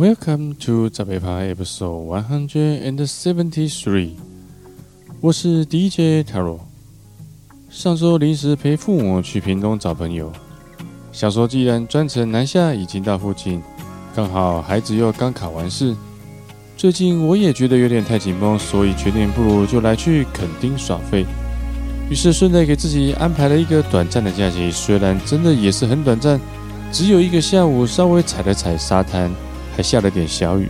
Welcome to 杂北派 Episode One Hundred and Seventy-Three。我是 DJ Taro。上周临时陪父母去屏东找朋友，想说既然专程南下已经到附近，刚好孩子又刚考完试，最近我也觉得有点太紧绷，所以决定不如就来去垦丁耍废。于是顺带给自己安排了一个短暂的假期，虽然真的也是很短暂，只有一个下午，稍微踩了踩沙滩。还下了点小雨，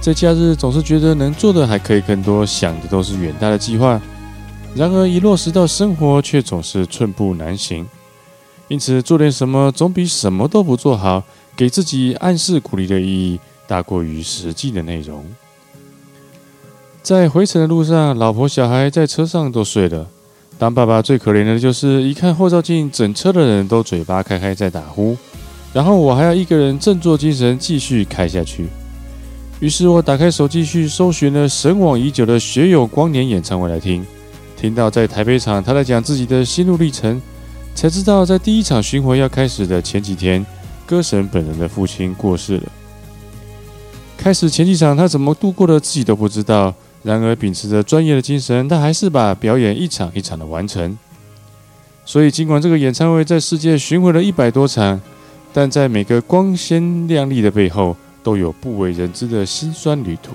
在假日总是觉得能做的还可以更多，想的都是远大的计划，然而一落实到生活，却总是寸步难行。因此，做点什么总比什么都不做好，给自己暗示鼓励的意义大过于实际的内容。在回程的路上，老婆小孩在车上都睡了。当爸爸最可怜的就是一看后照镜，整车的人都嘴巴开开在打呼。然后我还要一个人振作精神继续开下去。于是我打开手机去搜寻了神往已久的学友光年演唱会来听。听到在台北场他在讲自己的心路历程，才知道在第一场巡回要开始的前几天，歌神本人的父亲过世了。开始前几场他怎么度过的自己都不知道。然而秉持着专业的精神，他还是把表演一场一场的完成。所以尽管这个演唱会在世界巡回了一百多场。但在每个光鲜亮丽的背后，都有不为人知的辛酸旅途。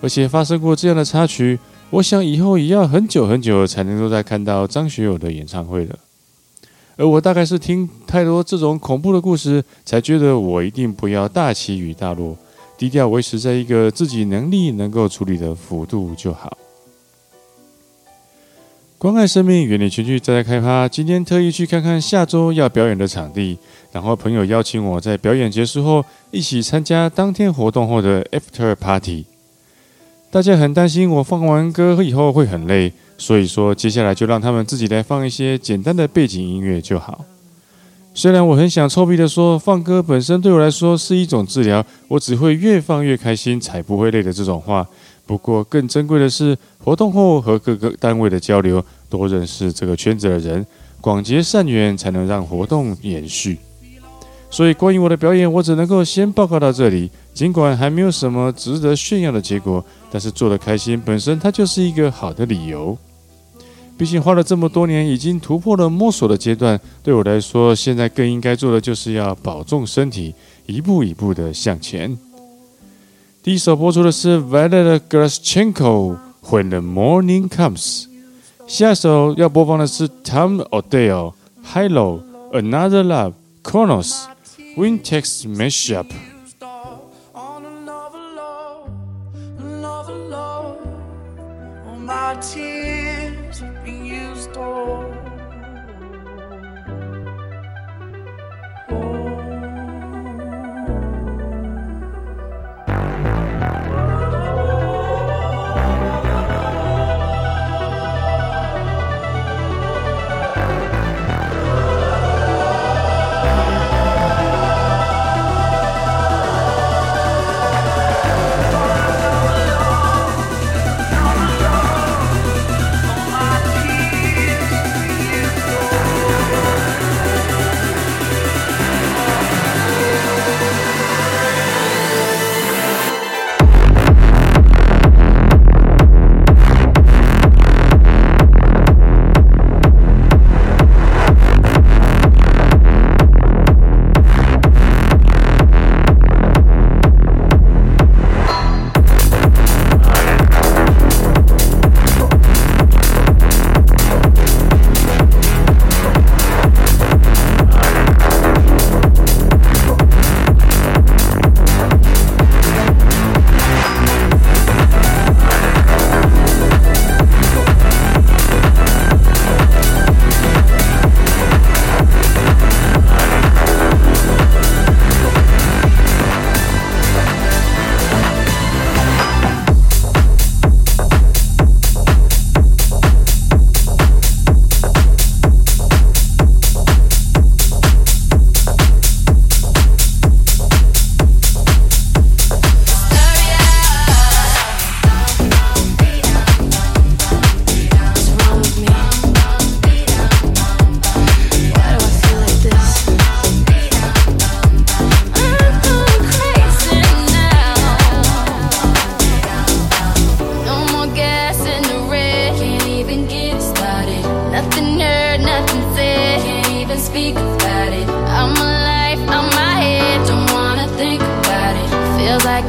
而且发生过这样的插曲，我想以后也要很久很久才能够再看到张学友的演唱会了。而我大概是听太多这种恐怖的故事，才觉得我一定不要大起与大落，低调维持在一个自己能力能够处理的幅度就好。关爱生命，远离群聚，再来开趴。今天特意去看看下周要表演的场地，然后朋友邀请我在表演结束后一起参加当天活动后的 After Party。大家很担心我放完歌以后会很累，所以说接下来就让他们自己来放一些简单的背景音乐就好。虽然我很想臭屁的说，放歌本身对我来说是一种治疗，我只会越放越开心，才不会累的这种话。不过，更珍贵的是活动后和各个单位的交流，多认识这个圈子的人，广结善缘，才能让活动延续。所以，关于我的表演，我只能够先报告到这里。尽管还没有什么值得炫耀的结果，但是做得开心本身，它就是一个好的理由。毕竟花了这么多年，已经突破了摸索的阶段。对我来说，现在更应该做的就是要保重身体，一步一步的向前。第一首播出的是 Violet Glaschenko When the Morning Comes，下一首要播放的是 Tom Odell Hilo Another Love Kronos Wintex Mashup。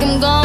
I'm gone.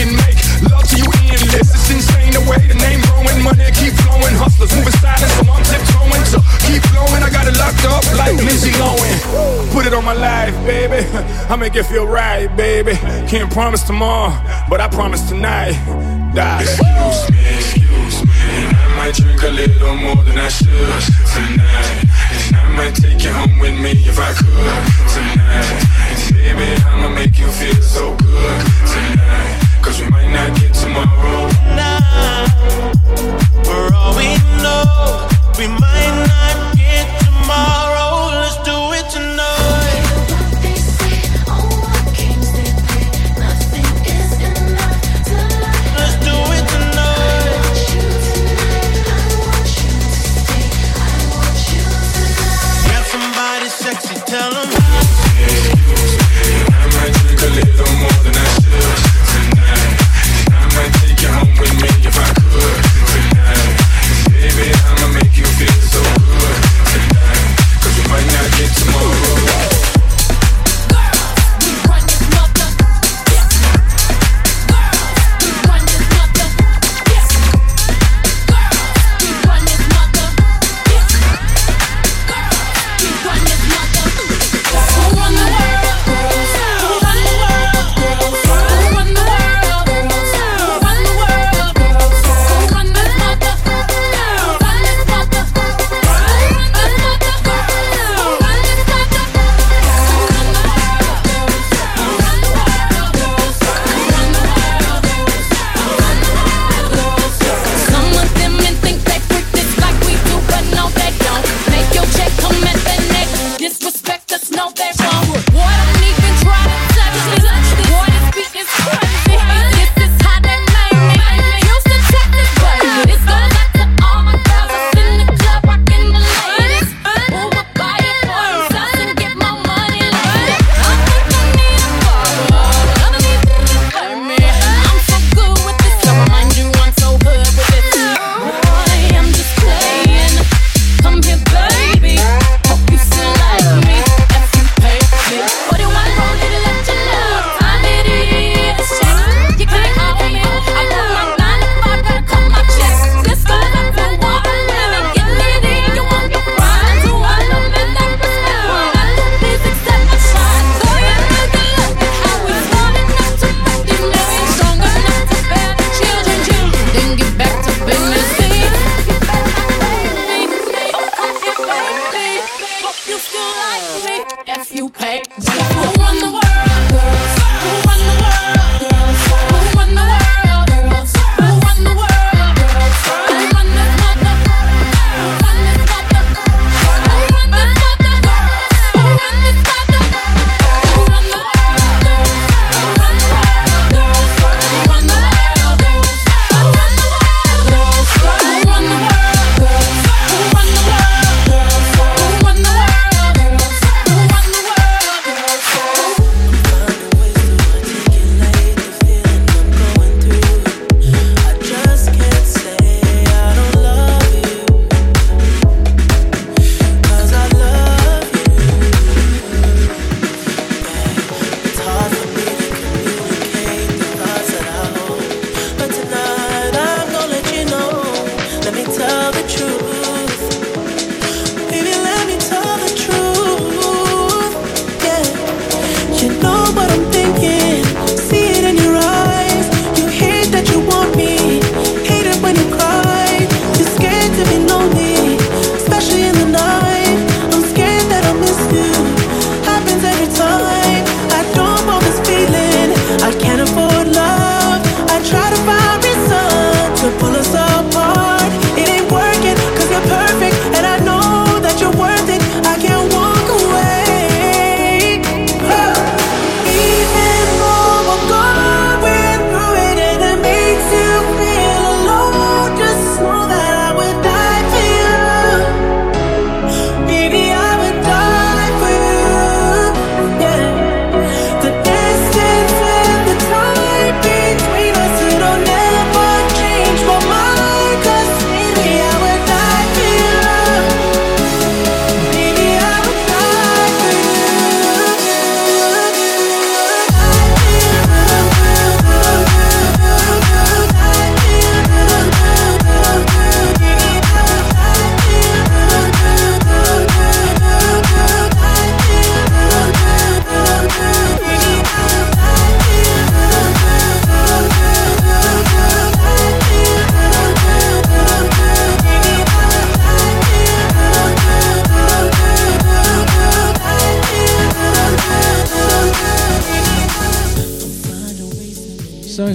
and make love to you endless. It's insane the way the name growing, money keep flowing, hustlers moving silent, so I'm tiptoeing. So keep blowing, I got it locked up like Lindsay Lohan. Put it on my life, baby. I make it feel right, baby. Can't promise tomorrow, but I promise tonight. Die. Excuse me, excuse me. I might drink a little more than I should tonight. And I might take you home with me if I could tonight. Baby, I'ma make you feel so good tonight. Cause we might not get tomorrow. Now, for all we know, we might not get tomorrow. Let's do it.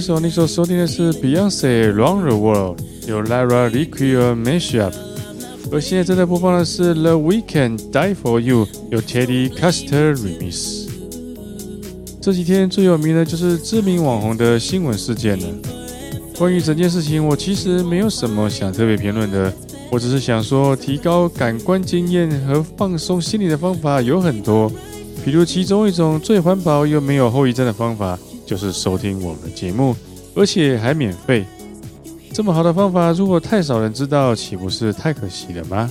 上一首你所收听的是 Beyonce《Round the World》，由 Lara Liquid Mashup，而现在正在播放的是 The Weekend《Die for You》，由 Teddy Custer Remix。这几天最有名的就是知名网红的新闻事件了。关于整件事情，我其实没有什么想特别评论的，我只是想说，提高感官经验和放松心理的方法有很多，比如其中一种最环保又没有后遗症的方法。就是收听我们的节目，而且还免费。这么好的方法，如果太少人知道，岂不是太可惜了吗？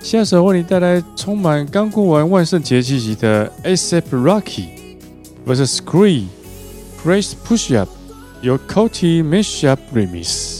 下首为你带来充满刚过完万圣节气息的 A$AP Rocky vs Scream Grace Push Up，由 Coti Mashup Remix。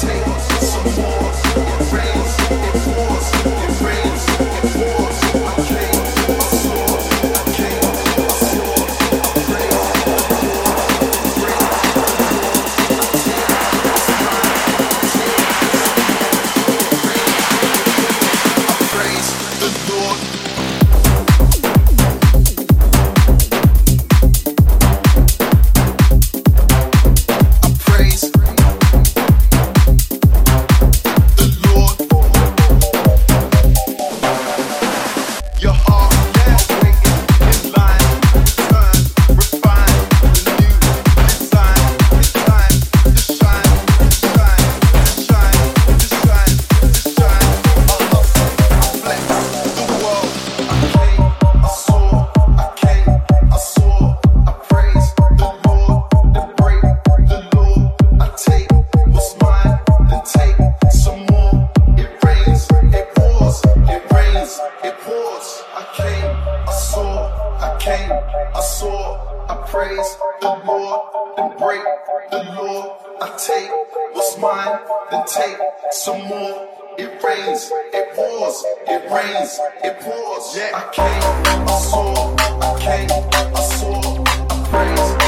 Take some more. It rains, it pours, it rains, it pours. Yeah, I came, I saw, I came, I saw, I praise.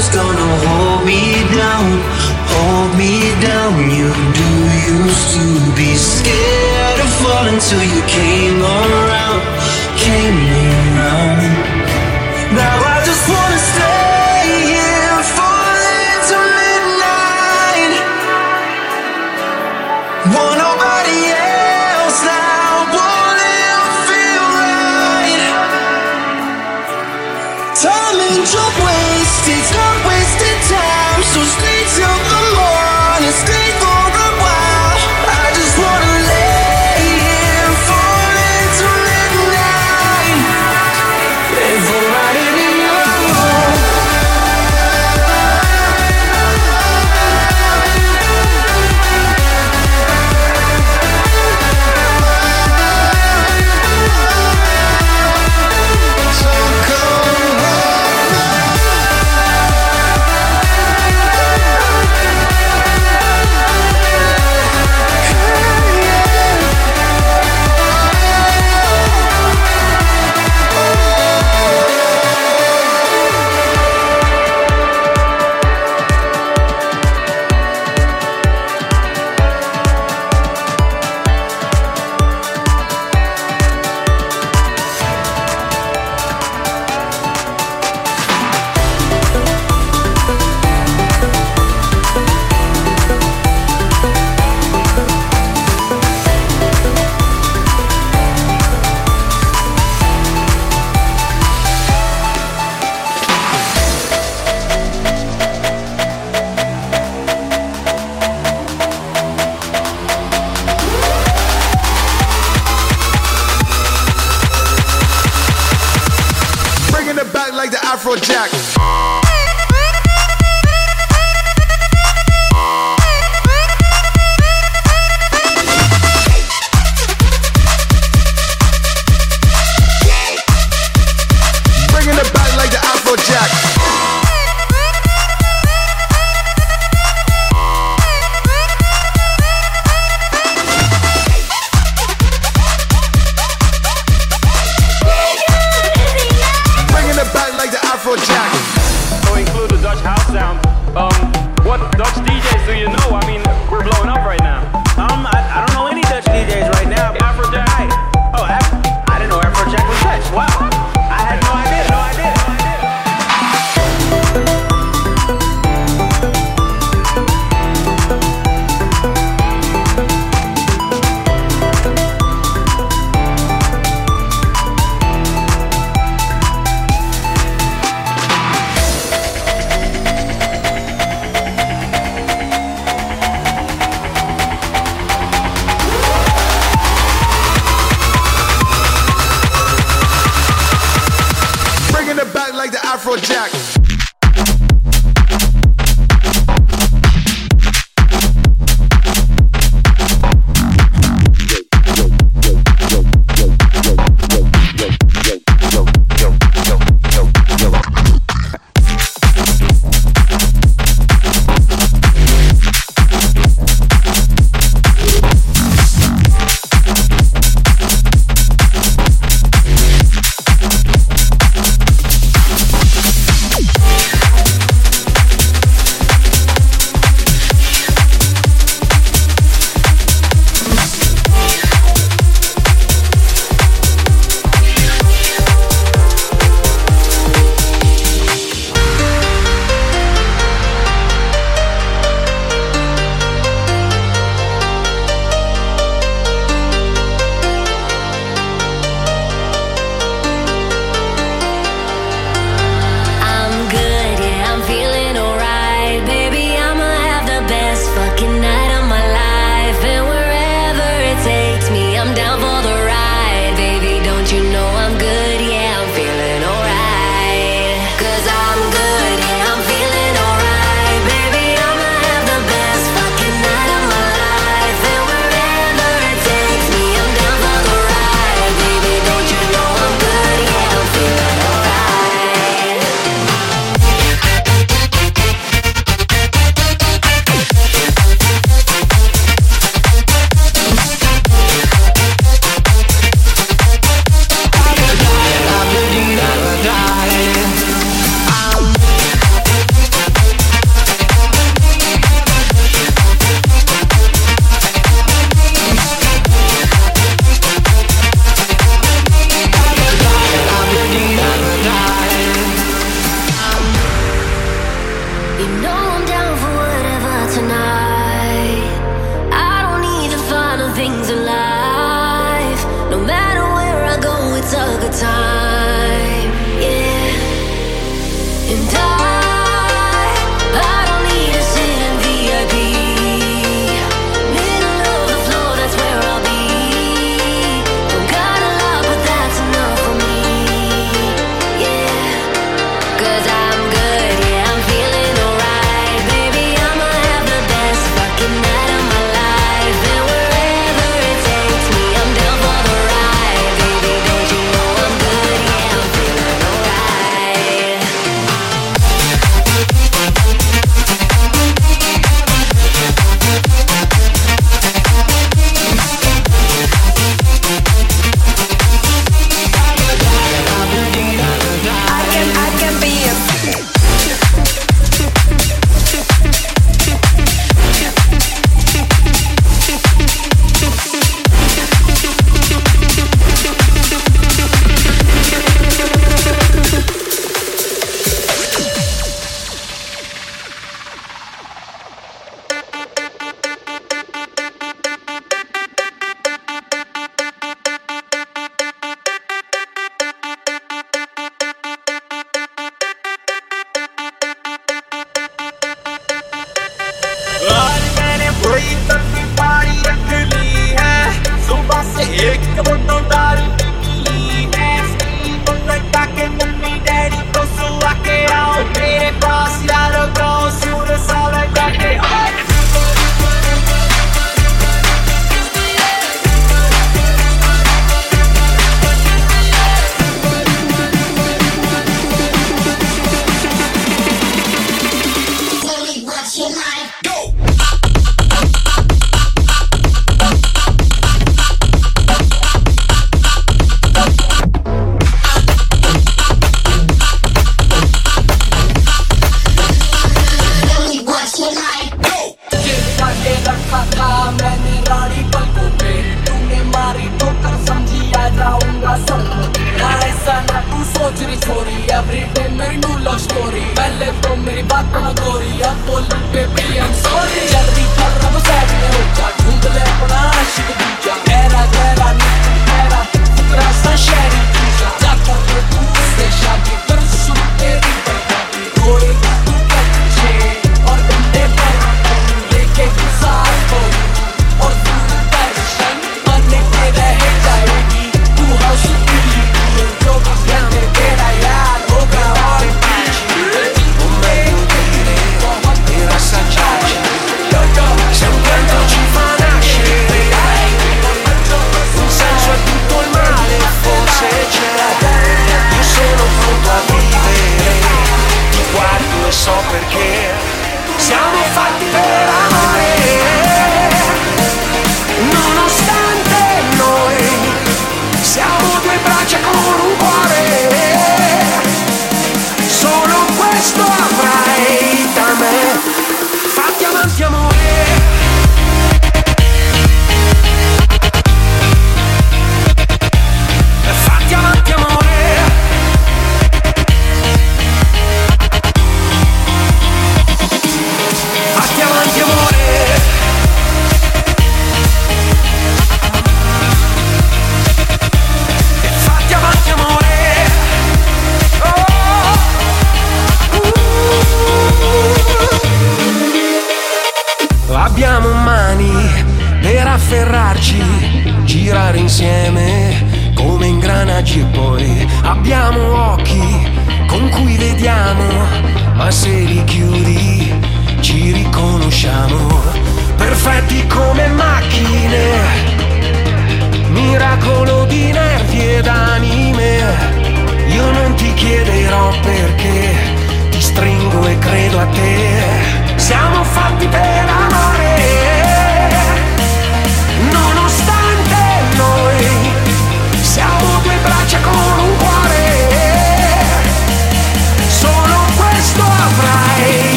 who's gonna hold me down, hold me down. You do used to be scared of falling till you came around, came around.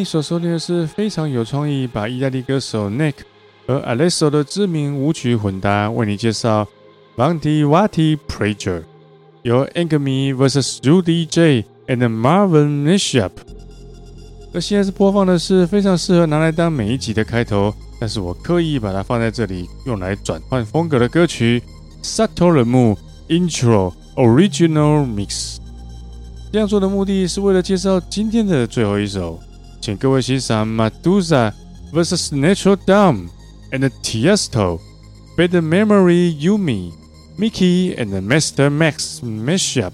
你所收听的是非常有创意，把意大利歌手 Nick 和 Alesso 的知名舞曲混搭，为你介绍 Vanti Vatti Prager，由 Angami vs Judy J and Marvin Mishap。而现在是播放的是非常适合拿来当每一集的开头，但是我刻意把它放在这里，用来转换风格的歌曲 Sotto il Lume Intro Original Mix。这样做的目的是为了介绍今天的最后一首，请各位欣赏 Madusa vs Natural Dam and Tiesto Bad Memory Yumi Mickey and Master Max Mashup。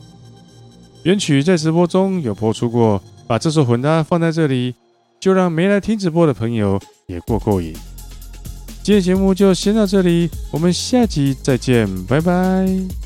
原曲在直播中有播出过，把这首混搭放在这里，就让没来听直播的朋友也过过瘾。今天节目就先到这里，我们下集再见，拜拜。